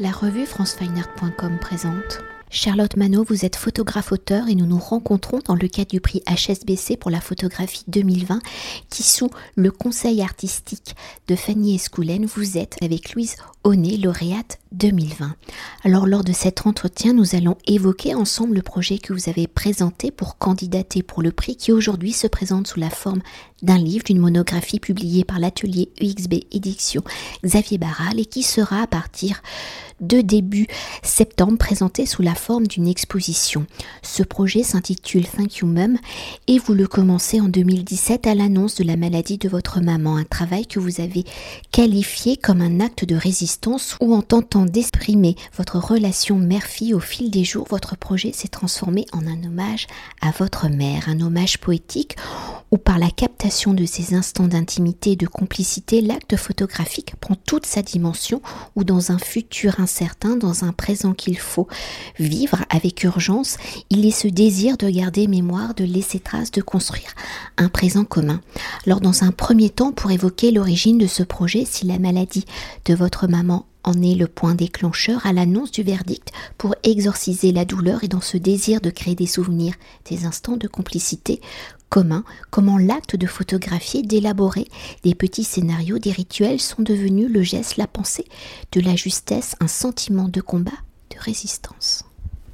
La revue francefineart.com présente. Charlotte Manot, vous êtes photographe-auteur et nous nous rencontrons dans le cadre du prix HSBC pour la photographie 2020 qui, sous le conseil artistique de Fanny Escoulen, vous êtes avec Louise Honnet, lauréate 2020. Alors lors de cet entretien, nous allons évoquer ensemble le projet que vous avez présenté pour candidater pour le prix qui aujourd'hui se présente sous la forme d'un livre, d'une monographie publiée par l'atelier UXB Édition Xavier Barral et qui sera à partir de début septembre présenté sous la forme d'une exposition. Ce projet s'intitule Thank You Mum et vous le commencez en 2017 à l'annonce de la maladie de votre maman, un travail que vous avez qualifié comme un acte de résistance ou en tentant d'exprimer votre relation mère-fille au fil des jours, votre projet s'est transformé en un hommage à votre mère, un hommage poétique où par la captation de ces instants d'intimité et de complicité, l'acte photographique prend toute sa dimension ou dans un futur incertain, dans un présent qu'il faut vivre avec urgence, il est ce désir de garder mémoire, de laisser trace, de construire un présent commun. Alors dans un premier temps, pour évoquer l'origine de ce projet, si la maladie de votre maman en est le point déclencheur à l'annonce du verdict pour exorciser la douleur et dans ce désir de créer des souvenirs, des instants de complicité communs, comment l'acte de photographier, d'élaborer des petits scénarios, des rituels sont devenus le geste, la pensée, de la justesse, un sentiment de combat, de résistance.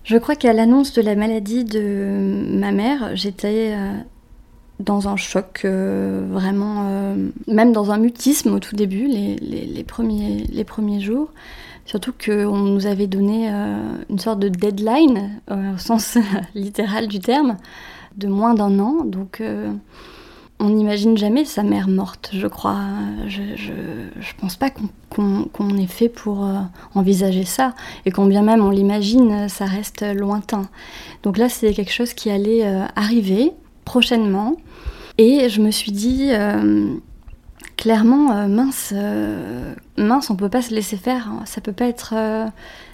Je crois qu'à l'annonce de la maladie de ma mère, j'étais euh, dans un choc, euh, vraiment, euh, même dans un mutisme au tout début, les, premiers, les premiers jours. Surtout qu'on nous avait donné une sorte de deadline, au sens littéral du terme, de moins d'un an. Donc on n'imagine jamais sa mère morte, je crois. Je, je, pense pas qu'on ait fait pour envisager ça. Et quand bien même on l'imagine, ça reste lointain. Donc là, c'est quelque chose qui allait arriver prochainement. Et je me suis dit, euh, clairement, euh, mince, euh, mince, on peut pas se laisser faire. Hein. Ça peut pas être,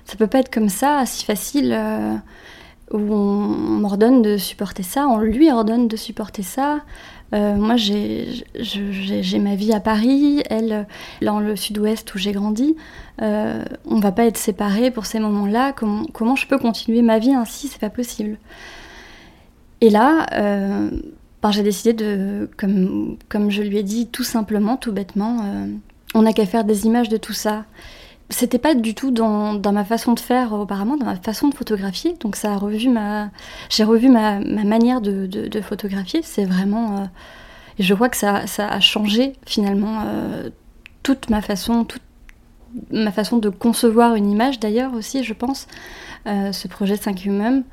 ça peut pas être comme ça, si facile, où on, m'ordonne de supporter ça, on lui ordonne de supporter ça. moi, j'ai ma vie à Paris, elle, dans le sud-ouest où j'ai grandi. on va pas être séparés pour ces moments-là. Comment, je peux continuer ma vie ainsi? C'est pas possible. Et là, euh, ben, j'ai décidé de, comme, je lui ai dit tout simplement, tout bêtement, euh, on n'a qu'à faire des images de tout ça. C'était pas du tout dans, ma façon de faire auparavant, dans ma façon de photographier. Donc ça a revu ma, j'ai revu ma, ma, manière de, photographier. C'est vraiment, euh, je vois que ça, a changé finalement toute ma façon, toute ma façon de concevoir une image d'ailleurs aussi, je pense. ce projet 5 Human.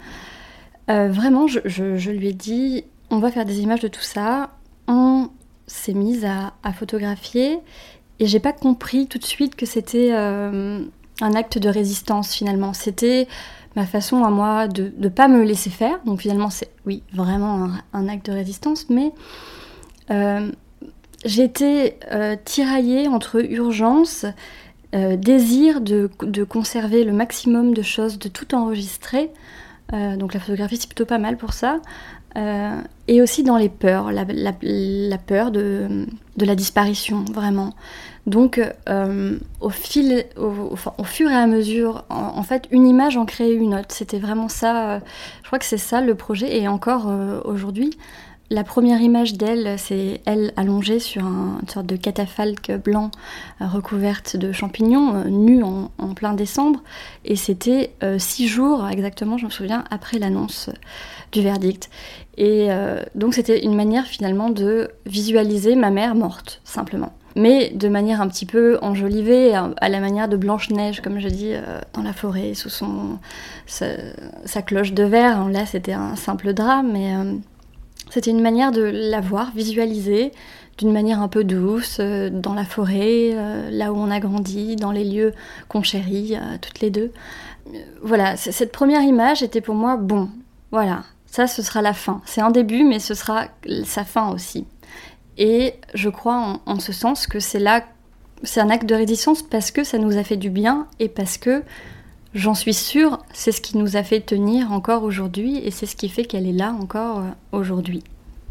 Euh, vraiment, je, lui ai dit, on va faire des images de tout ça. On s'est mise à, photographier et j'ai pas compris tout de suite que c'était euh, un acte de résistance finalement. C'était ma façon à moi de ne pas me laisser faire. Donc finalement, c'est oui, vraiment un, acte de résistance, mais euh, j'étais tiraillée entre urgence, désir de, conserver le maximum de choses, de tout enregistrer. Euh, donc la photographie, c'est plutôt pas mal pour ça. Euh, et aussi dans les peurs, la, peur de, la disparition, vraiment. Donc, euh, au, fil, au, fur et à mesure, en, fait, une image en crée une autre. C'était vraiment ça. je crois que c'est ça le projet. Et encore aujourd'hui, la première image d'elle, c'est elle allongée sur une sorte de catafalque blanc euh, recouverte de champignons, euh, nue en, plein décembre. Et c'était euh, six jours exactement, je me souviens, après l'annonce du verdict. Et donc c'était une manière finalement de visualiser ma mère morte, simplement. Mais de manière un petit peu enjolivée, à, la manière de Blanche-Neige, comme je dis, dans la forêt, sous son, sa, cloche de verre. Là, c'était un simple drap, mais c'était une manière de la voir, visualiser d'une manière un peu douce, euh, dans la forêt, euh, là où on a grandi, dans les lieux qu'on chérit, euh, toutes les deux. voilà, cette première image était pour moi, bon, voilà, ça ce sera la fin. C'est un début, mais ce sera sa fin aussi. Et je crois en ce sens que c'est là, c'est un acte de résistance parce que ça nous a fait du bien et parce que J'en suis sûre, c'est ce qui nous a fait tenir encore aujourd'hui et c'est ce qui fait qu'elle est là encore euh, aujourd'hui.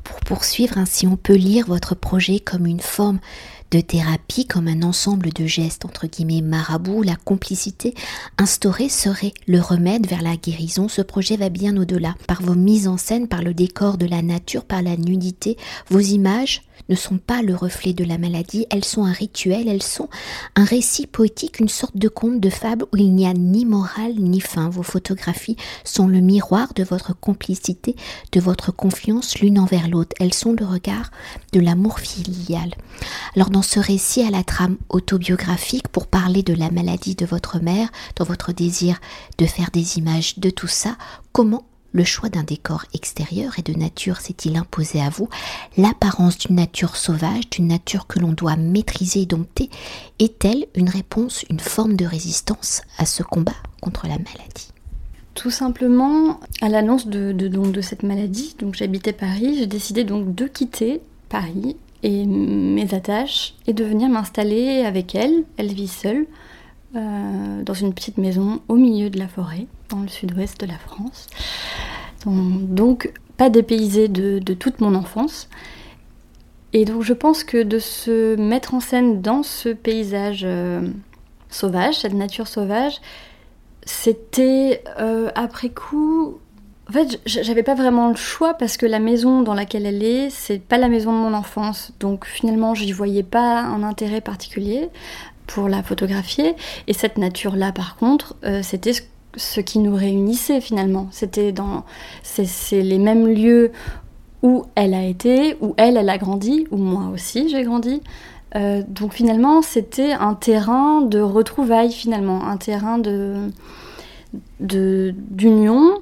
Pour poursuivre ainsi, on peut lire votre projet comme une forme de thérapie comme un ensemble de gestes entre guillemets marabout, la complicité instaurée serait le remède vers la guérison. Ce projet va bien au-delà. Par vos mises en scène, par le décor de la nature, par la nudité, vos images ne sont pas le reflet de la maladie, elles sont un rituel, elles sont un récit poétique, une sorte de conte, de fable où il n'y a ni morale ni fin. Vos photographies sont le miroir de votre complicité, de votre confiance l'une envers l'autre. Elles sont le regard de l'amour filial. Alors dans ce récit à la trame autobiographique, pour parler de la maladie de votre mère, dans votre désir de faire des images de tout ça, comment le choix d'un décor extérieur et de nature s'est-il imposé à vous? L'apparence d'une nature sauvage, d'une nature que l'on doit maîtriser et dompter, est-elle une réponse, une forme de résistance à ce combat contre la maladie? Tout simplement, à l'annonce de, cette maladie, donc j'habitais Paris, j'ai décidé donc de quitter Paris et mes attaches et de venir m'installer avec elle. Elle vit seule euh, dans une petite maison au milieu de la forêt, dans le sud-ouest de la France. Donc, pas dépaysée de, toute mon enfance. Et donc je pense que de se mettre en scène dans ce paysage euh, sauvage, cette nature sauvage, c'était euh, après coup. En fait, j'avais pas vraiment le choix parce que la maison dans laquelle elle est, c'est pas la maison de mon enfance. Donc finalement, j'y voyais pas un intérêt particulier pour la photographier. Et cette nature-là, par contre, euh, c'était ce, qui nous réunissait finalement. C'était dans, c'est les mêmes lieux où elle a été, où elle, elle a grandi, où moi aussi j'ai grandi. Euh, donc finalement, c'était un terrain de retrouvailles finalement, un terrain de d'union.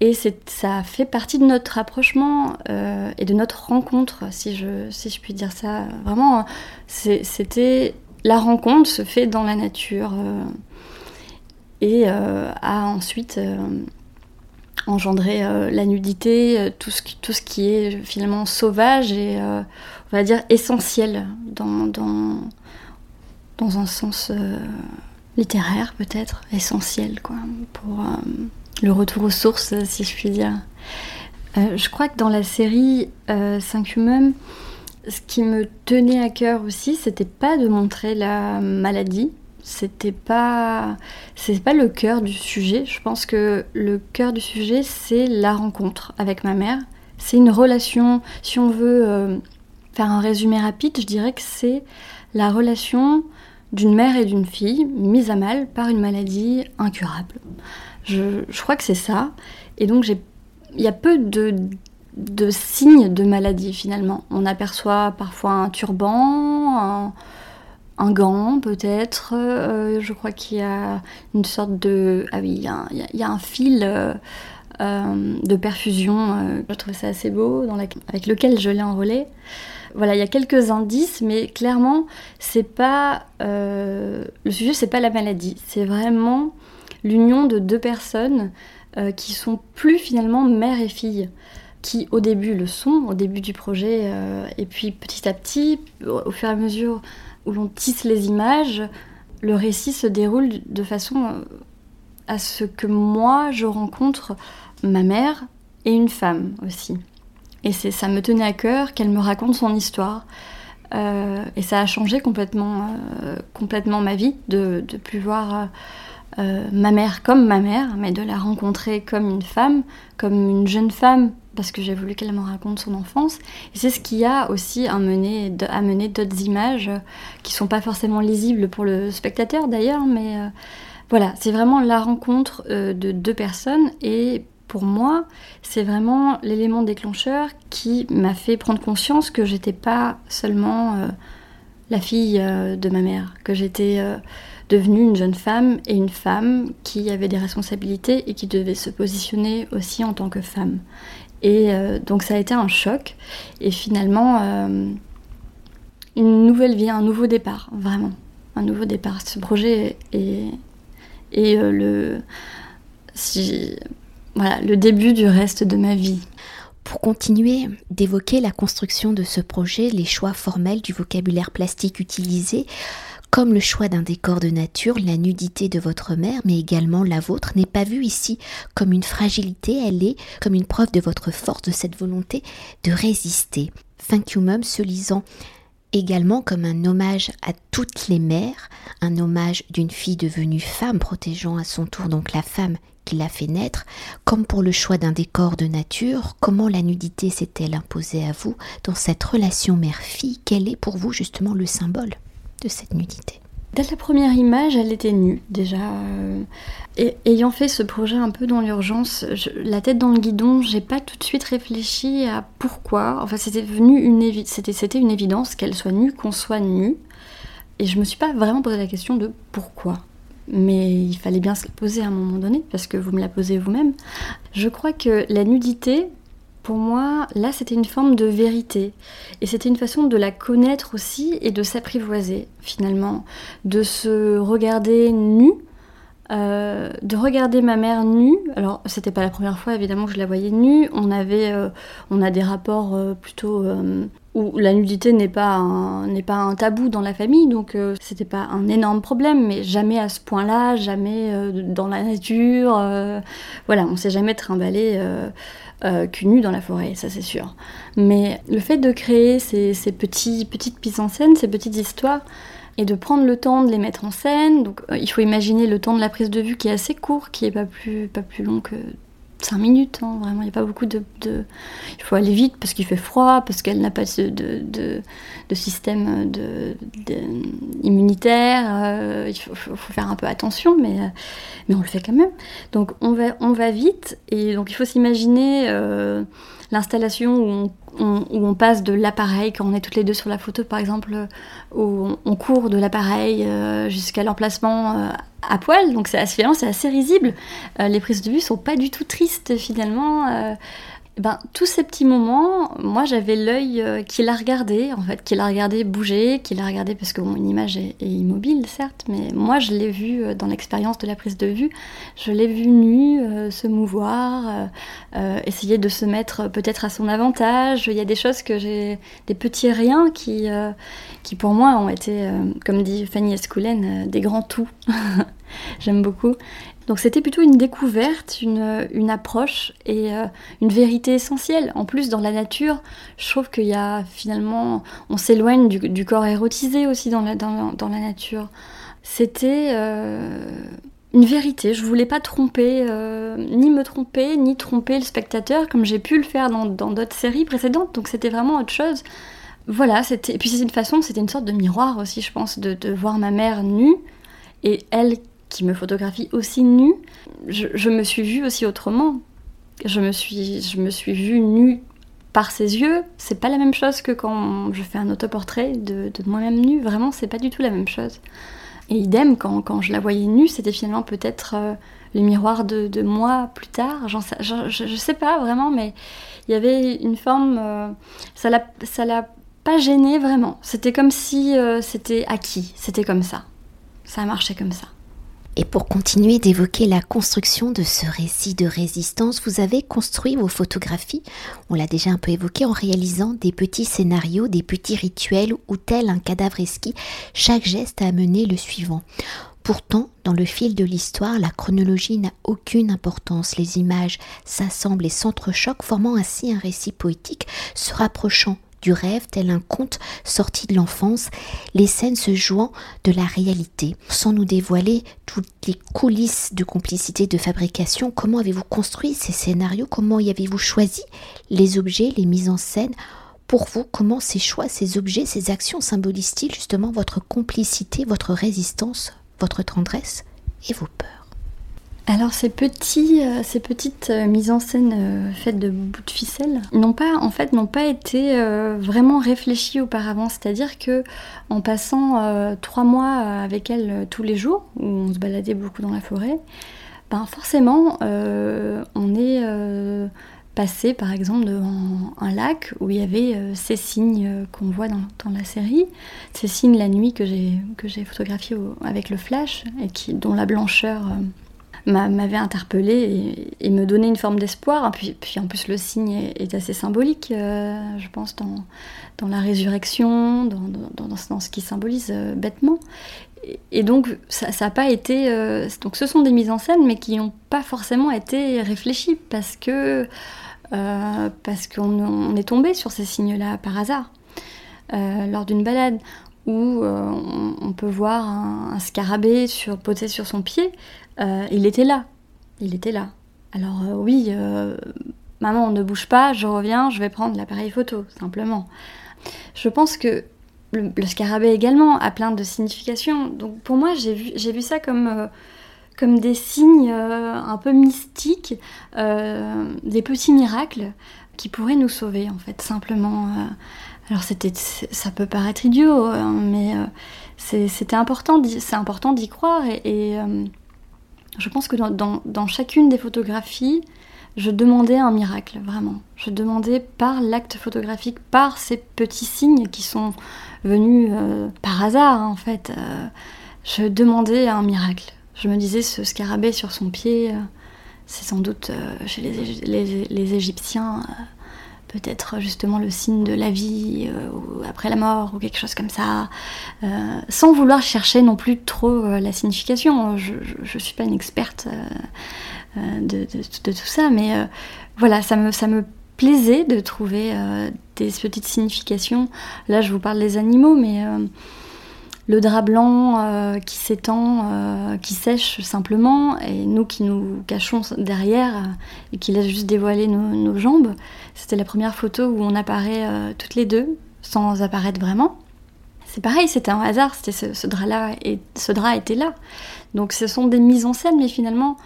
Et ça fait partie de notre rapprochement euh, et de notre rencontre, si je, si je puis dire ça. Vraiment, c'était la rencontre se fait dans la nature euh, et euh, a ensuite euh, engendré la nudité, tout ce, qui, est finalement sauvage et on va dire essentiel dans, un sens littéraire peut-être, essentiel quoi, pour le retour aux sources si je puis dire. je crois que dans la série 5 Humains, ce qui me tenait à cœur aussi, c'était pas de montrer la maladie. C'était pas, c'est pas le cœur du sujet. Je pense que le cœur du sujet, c'est la rencontre avec ma mère. C'est une relation. Si on veut euh, faire un résumé rapide, je dirais que c'est la relation d'une mère et d'une fille mise à mal par une maladie incurable. Je, je crois que c'est ça. Et donc il y a peu de de signes de maladie finalement. On aperçoit parfois un turban, un, gant peut-être. Euh, je crois qu'il y a une sorte de... Ah oui, il y a, un fil euh, euh, de perfusion. je trouve ça assez beau, avec lequel je l'ai enrôlé. Voilà, il y a quelques indices, mais clairement, c'est pas... le sujet, c'est pas la maladie. C'est vraiment l'union de deux personnes qui sont plus finalement mère et fille qui au début le sont, au début du projet, euh, et puis petit à petit, au, fur et à mesure où l'on tisse les images, le récit se déroule de façon euh, à ce que moi je rencontre ma mère et une femme aussi. Et ça me tenait à cœur qu'elle me raconte son histoire. Euh, et ça a changé complètement, complètement ma vie de, de plus voir ma mère comme ma mère, mais de la rencontrer comme une femme, comme une jeune femme parce que j'ai voulu qu'elle me raconte son enfance. Et c'est ce qui a aussi amené, d'autres images qui sont pas forcément lisibles pour le spectateur d'ailleurs, mais euh, voilà, c'est vraiment la rencontre euh, de deux personnes et pour moi, c'est vraiment l'élément déclencheur qui m'a fait prendre conscience que j'étais pas seulement euh, la fille de ma mère, que j'étais devenue une jeune femme et une femme qui avait des responsabilités et qui devait se positionner aussi en tant que femme. Et euh, donc ça a été un choc. Et finalement, euh, une nouvelle vie, un nouveau départ, vraiment. Un nouveau départ. Ce projet est, euh, le, début du reste de ma vie. Pour continuer d'évoquer la construction de ce projet, les choix formels du vocabulaire plastique utilisé, comme le choix d'un décor de nature, la nudité de votre mère, mais également la vôtre, n'est pas vue ici. Comme une fragilité, elle est comme une preuve de votre force, de cette volonté de résister. Thank you se lisant également comme un hommage à toutes les mères, un hommage d'une fille devenue femme protégeant à son tour donc la femme qui l'a fait naître, comme pour le choix d'un décor de nature, comment la nudité s'est-elle imposée à vous dans cette relation mère-fille? Quel est pour vous justement le symbole? De cette nudité Dès la première image, elle était nue déjà. Euh, et ayant fait ce projet un peu dans l'urgence, la tête dans le guidon, j'ai pas tout de suite réfléchi à pourquoi. Enfin, c'était venu une c'était une évidence qu'elle soit nue, qu'on soit nu. Et je me suis pas vraiment posé la question de pourquoi. Mais il fallait bien se la poser à un moment donné, parce que vous me la posez vous-même. Je crois que la nudité, pour moi, là, c'était une forme de vérité. Et c'était une façon de la connaître aussi et de s'apprivoiser, finalement. De se regarder nue, euh, de regarder ma mère nue. Alors, c'était pas la première fois, évidemment, que je la voyais nue. On avait, euh, on a des rapports euh, plutôt où la nudité n'est pas n'est pas un tabou dans la famille, donc c'était pas un énorme problème, mais jamais à ce point-là, jamais dans la nature. voilà, on s'est jamais trimballé euh, nu dans la forêt, ça c'est sûr. Mais le fait de créer ces, petits, petites mises en scène, ces petites histoires, et de prendre le temps de les mettre en scène, donc euh, il faut imaginer le temps de la prise de vue qui est assez court, qui est pas plus, pas plus long que 5 minutes, hein, vraiment, il n'y a pas beaucoup de, Il faut aller vite parce qu'il fait froid, parce qu'elle n'a pas de, de, de système immunitaire, euh, il faut, faire un peu attention, mais, euh, mais on le fait quand même. Donc on va, on va vite, et donc il faut s'imaginer euh, l'installation où on où on passe de l'appareil, quand on est toutes les deux sur la photo par exemple, où on, court de l'appareil euh, jusqu'à l'emplacement euh, à poil, donc c'est assez, c'est assez risible. Euh, les prises de vue sont pas du tout tristes finalement. Ben, tous ces petits moments, moi j'avais l'œil euh, qui l'a regardé, en fait, qui l'a regardé bouger, qui l'a regardé parce que image est, immobile, certes, mais moi je l'ai vu euh, dans l'expérience de la prise de vue, je l'ai vu nu, euh, se mouvoir, essayer de se mettre peut-être à son avantage. Il y a des choses que j'ai, des petits riens qui, qui pour moi ont été, comme dit Fanny Escoulen, des grands tout. J'aime beaucoup. Donc c'était plutôt une découverte, une, approche et euh, une vérité essentielle. En plus, dans la nature, je trouve qu'il y a finalement, on s'éloigne du, corps érotisé aussi dans la, dans, la nature. C'était euh, une vérité. Je voulais pas tromper, euh, ni me tromper, ni tromper le spectateur comme j'ai pu le faire dans d'autres séries précédentes. Donc c'était vraiment autre chose. Voilà, c'était. Et puis c'est une façon, c'était une sorte de miroir aussi, je pense, de, de voir ma mère nue et elle qui me photographie aussi nue, je, me suis vue aussi autrement. Je me suis, je me suis vue nue par ses yeux. C'est pas la même chose que quand je fais un autoportrait de, moi-même nue. Vraiment, c'est pas du tout la même chose. Et idem, quand, quand je la voyais nue, c'était finalement peut-être euh, le miroir de, moi plus tard. Je, je, sais pas vraiment, mais il y avait une forme. Euh, ça l'a pas gêné vraiment. C'était comme si euh, c'était acquis. C'était comme ça. Ça a marché comme ça. Et pour continuer d'évoquer la construction de ce récit de résistance, vous avez construit vos photographies, on l'a déjà un peu évoqué, en réalisant des petits scénarios, des petits rituels où, tel un cadavre esquis, chaque geste a amené le suivant. Pourtant, dans le fil de l'histoire, la chronologie n'a aucune importance. Les images s'assemblent et s'entrechoquent, formant ainsi un récit poétique se rapprochant du rêve, tel un conte sorti de l'enfance, les scènes se jouant de la réalité. Sans nous dévoiler toutes les coulisses de complicité de fabrication, comment avez-vous construit ces scénarios? Comment y avez-vous choisi les objets, les mises en scène? Pour vous, comment ces choix, ces objets, ces actions symbolisent-ils justement votre complicité, votre résistance, votre tendresse et vos peurs? Alors ces, euh, petites euh, mises en scène euh, faites de bouts de ficelle n'ont pas, été vraiment réfléchies auparavant. C'est-à-dire que en passant trois mois avec elle tous les jours, où on se baladait beaucoup dans la forêt, ben forcément, on est passé par exemple devant un lac où il y avait ces signes qu'on voit dans, la série, ces signes la nuit que j'ai photographiés avec le flash et dont la blancheur m'avait interpellée et, me donnait une forme d'espoir. Puis, puis, en plus, le signe est, assez symbolique, euh, je pense, dans, dans la résurrection, dans, dans, dans, ce qui symbolise euh, bêtement. Et, donc, ça n'a pas été. Euh, donc, ce sont des mises en scène, mais qui n'ont pas forcément été réfléchies parce que. parce qu'on est tombé sur ces signes-là par hasard. lors d'une balade où on, peut voir un, scarabée sur, posé sur son pied, il était là. Il était là. Alors oui, maman, on ne bouge pas, je reviens, je vais prendre l'appareil photo, simplement. Je pense que le, scarabée également a plein de significations. Donc pour moi, j'ai vu, vu ça comme, euh, comme des signes euh, un peu mystiques, euh, des petits miracles qui pourraient nous sauver, en fait, simplement. alors c'était, ça peut paraître idiot, hein, mais c'était important, c'est important d'y croire. Et, je pense que dans, chacune des photographies, je demandais un miracle, vraiment. Je demandais par l'acte photographique, par ces petits signes qui sont venus euh, par hasard, hein, en fait. Euh, je demandais un miracle. Je me disais, ce scarabée sur son pied, euh, c'est sans doute chez les, Égyptiens peut-être justement le signe de la vie après la mort ou quelque chose comme ça, sans vouloir chercher non plus trop la signification. Je ne suis pas une experte euh, de, tout ça. Mais euh, voilà, ça me, ça me plaisait de trouver euh, des petites significations. Là, je vous parle des animaux, mais le drap blanc qui s'étend, qui sèche simplement, et nous qui nous cachons derrière et qui laisse juste dévoiler nos, jambes. C'était la première photo où on apparaît toutes les deux, sans apparaître vraiment. C'est pareil, c'était un hasard, c'était ce, ce drap-là, et ce drap était là. Donc ce sont des mises en scène, mais finalement,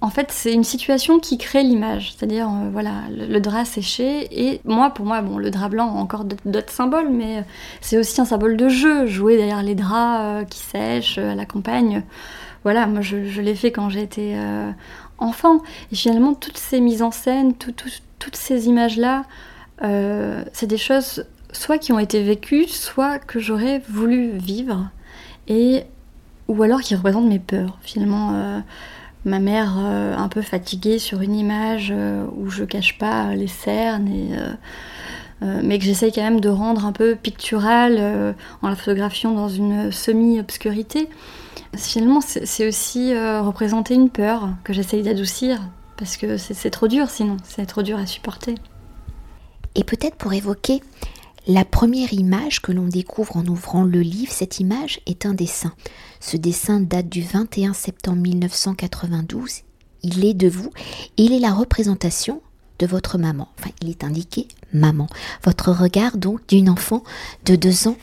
en fait, c'est une situation qui crée l'image. C'est-à-dire, euh, voilà, le, drap séché. Et moi, pour moi, bon, le drap blanc a encore d'autres symboles, mais euh, c'est aussi un symbole de jeu. Jouer derrière les draps euh, qui sèchent à la campagne. Voilà, moi, je, l'ai fait quand j'étais enfant. Et finalement, toutes ces mises en scène, toutes ces images-là, c'est des choses soit qui ont été vécues, soit que j'aurais voulu vivre. Et, ou alors qui représentent mes peurs. Finalement ma mère euh, un peu fatiguée sur une image euh, où je cache pas les cernes euh, mais que j'essaye quand même de rendre un peu pictural en la photographiant dans une semi-obscurité. Finalement, c'est aussi représenter une peur que j'essaye d'adoucir parce que c'est trop dur sinon, c'est trop dur à supporter. Et peut-être pour évoquer la première image que l'on découvre en ouvrant le livre, cette image est un dessin. Ce dessin date du 21 septembre 1992. Il est de vous il est la représentation de votre maman. Enfin, il est indiqué maman. Votre regard donc d'une enfant de deux ans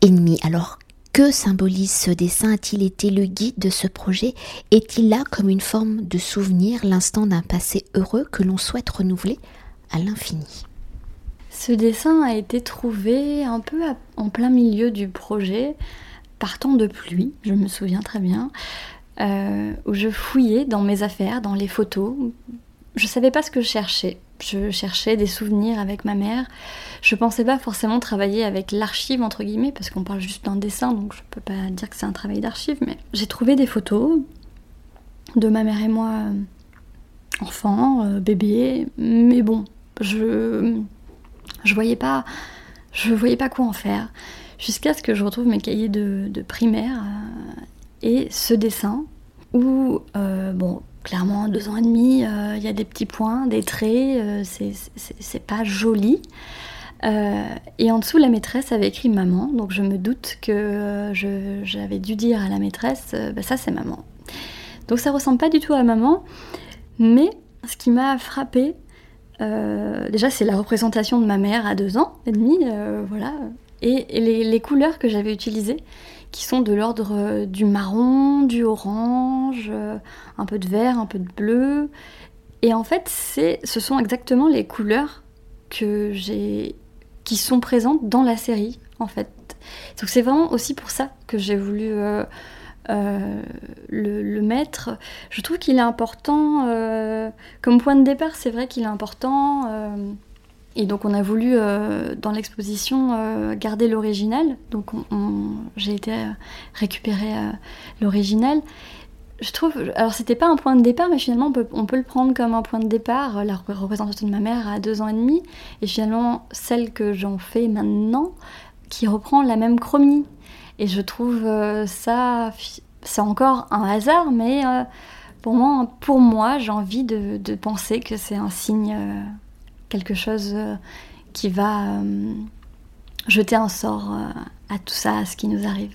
et demi. Alors, que symbolise ce dessin? A-t-il été le guide de ce projet? Est-il là comme une forme de souvenir, l'instant d'un passé heureux que l'on souhaite renouveler à l'infini? Ce dessin a été trouvé un peu en plein milieu du projet, partant de pluie, je me souviens très bien, euh, où je fouillais dans mes affaires, dans les photos. Je savais pas ce que je cherchais. Je cherchais des souvenirs avec ma mère. Je pensais pas forcément travailler avec l'archive, entre guillemets, parce qu'on parle juste d'un dessin, donc je peux pas dire que c'est un travail d'archive, mais j'ai trouvé des photos de ma mère et moi, enfants, euh, bébés, mais bon, je je voyais pas, je voyais pas quoi en faire. Jusqu'à ce que je retrouve mes cahiers de, primaire euh, et ce dessin où, euh, bon, clairement, deux ans et demi, euh, il y a des petits points, des traits, c'est pas joli. et en dessous, la maîtresse avait écrit maman, donc je me doute que j'avais dû dire à la maîtresse, bah, ça c'est maman. Donc ça ressemble pas du tout à maman, mais ce qui m'a frappée, euh, déjà, c'est la représentation de ma mère à deux ans et demi, euh, voilà. Et, les, couleurs que j'avais utilisées, qui sont de l'ordre euh, du marron, du orange, un peu de vert, un peu de bleu. Et en fait, ce sont exactement les couleurs que j'ai, qui sont présentes dans la série, en fait. Donc c'est vraiment aussi pour ça que j'ai voulu le, mettre. Je trouve qu'il est important, euh, comme point de départ, c'est vrai qu'il est important. Euh, et donc on a voulu dans l'exposition garder l'original. Donc j'ai été récupérer l'original. Je trouve, alors c'était pas un point de départ, mais finalement on peut, on peut, le prendre comme un point de départ. La représentation de ma mère à deux ans et demi, et finalement celle que j'en fais maintenant, qui reprend la même chromie. Et je trouve euh, ça, c'est encore un hasard, mais euh, pour moi, pour moi j'ai envie de, penser que c'est un signe, euh, quelque chose qui va jeter un sort à tout ça, à ce qui nous arrive.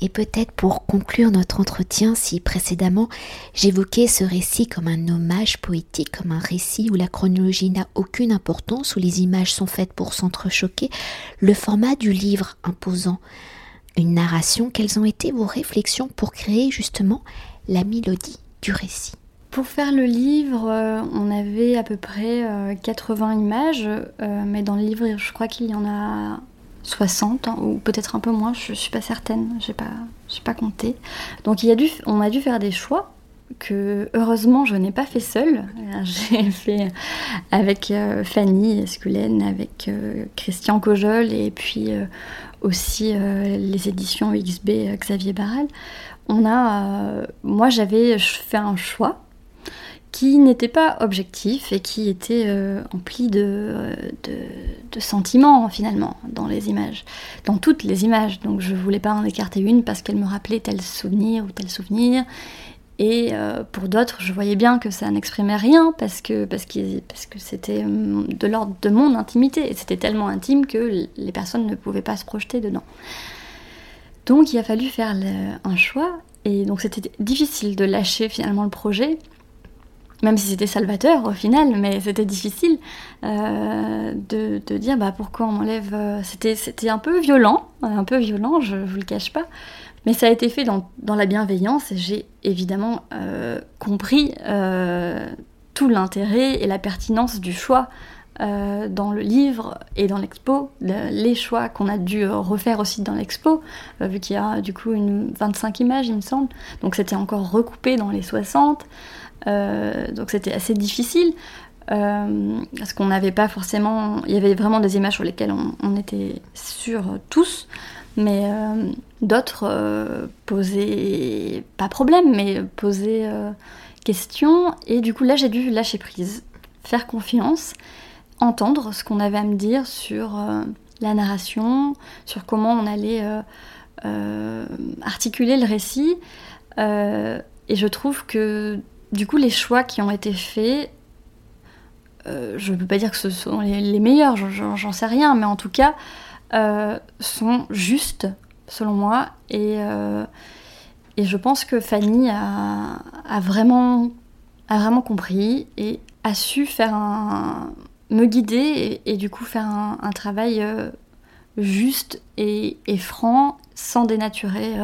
Et peut-être pour conclure notre entretien, si précédemment j'évoquais ce récit comme un hommage poétique, comme un récit où la chronologie n'a aucune importance, où les images sont faites pour s'entrechoquer, le format du livre imposant une narration, quelles ont été vos réflexions pour créer justement la mélodie du récit? Pour faire le livre, euh, on avait à peu près 80 euh, images, euh, mais dans le livre, je crois qu'il y en a 60 hein, ou peut-être un peu moins, je suis pas certaine, j'ai pas, pas compté. Donc on a dû faire des choix que heureusement je n'ai pas fait seule. J'ai fait avec Fanny Esculène, avec Christian Cojol et puis aussi les éditions XB Xavier Barral. On a, moi j'avais fait un choix qui n'était pas objectif et qui était euh, empli de, de, sentiments finalement dans les images, dans toutes les images. Donc je voulais pas en écarter une parce qu'elle me rappelait tel souvenir ou tel souvenir. Et euh, pour d'autres, je voyais bien que ça n'exprimait rien parce que c'était hum, de l'ordre de mon intimité et c'était tellement intime que les personnes ne pouvaient pas se projeter dedans. Donc il a fallu faire un choix et donc c'était difficile de lâcher finalement le projet même si c'était salvateur au final, mais c'était difficile euh, de, dire bah, pourquoi on m'enlève. Euh, c'était un peu violent, un peu violent, je ne vous le cache pas. Mais ça a été fait dans, dans la bienveillance et j'ai évidemment euh, compris tout l'intérêt et la pertinence du choix dans le livre et dans l'expo, les choix qu'on a dû refaire aussi dans l'expo, vu qu'il y a du coup une 25 images, il me semble. Donc c'était encore recoupé dans les 60. Euh, donc c'était assez difficile. Euh, parce qu'on n'avait pas forcément. Il y avait vraiment des images sur lesquelles on, était sûrs tous, mais euh, d'autres posaient pas problème, mais posaient question. Et du coup, là, j'ai dû lâcher prise, faire confiance, entendre ce qu'on avait à me dire sur la narration, sur comment on allait articuler le récit. et je trouve que du coup, les choix qui ont été faits, euh, je ne peux pas dire que ce sont les, meilleurs, j'en sais rien, mais en tout cas, euh, sont justes, selon moi. Et, euh, et je pense que Fanny a, vraiment, a vraiment compris et a su faire un, me guider et, du coup faire un, travail juste et, et, franc, sans dénaturer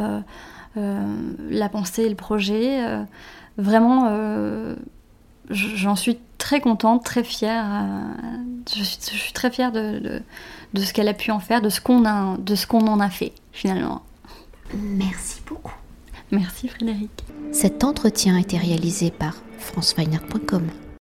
la pensée et le projet vraiment, euh, j'en suis très contente, très fière. Euh, je, suis, très fière de, ce qu'elle a pu en faire, de ce qu'on en a fait finalement. Merci beaucoup. Merci Frédéric. Cet entretien a été réalisé par franceweiner.com.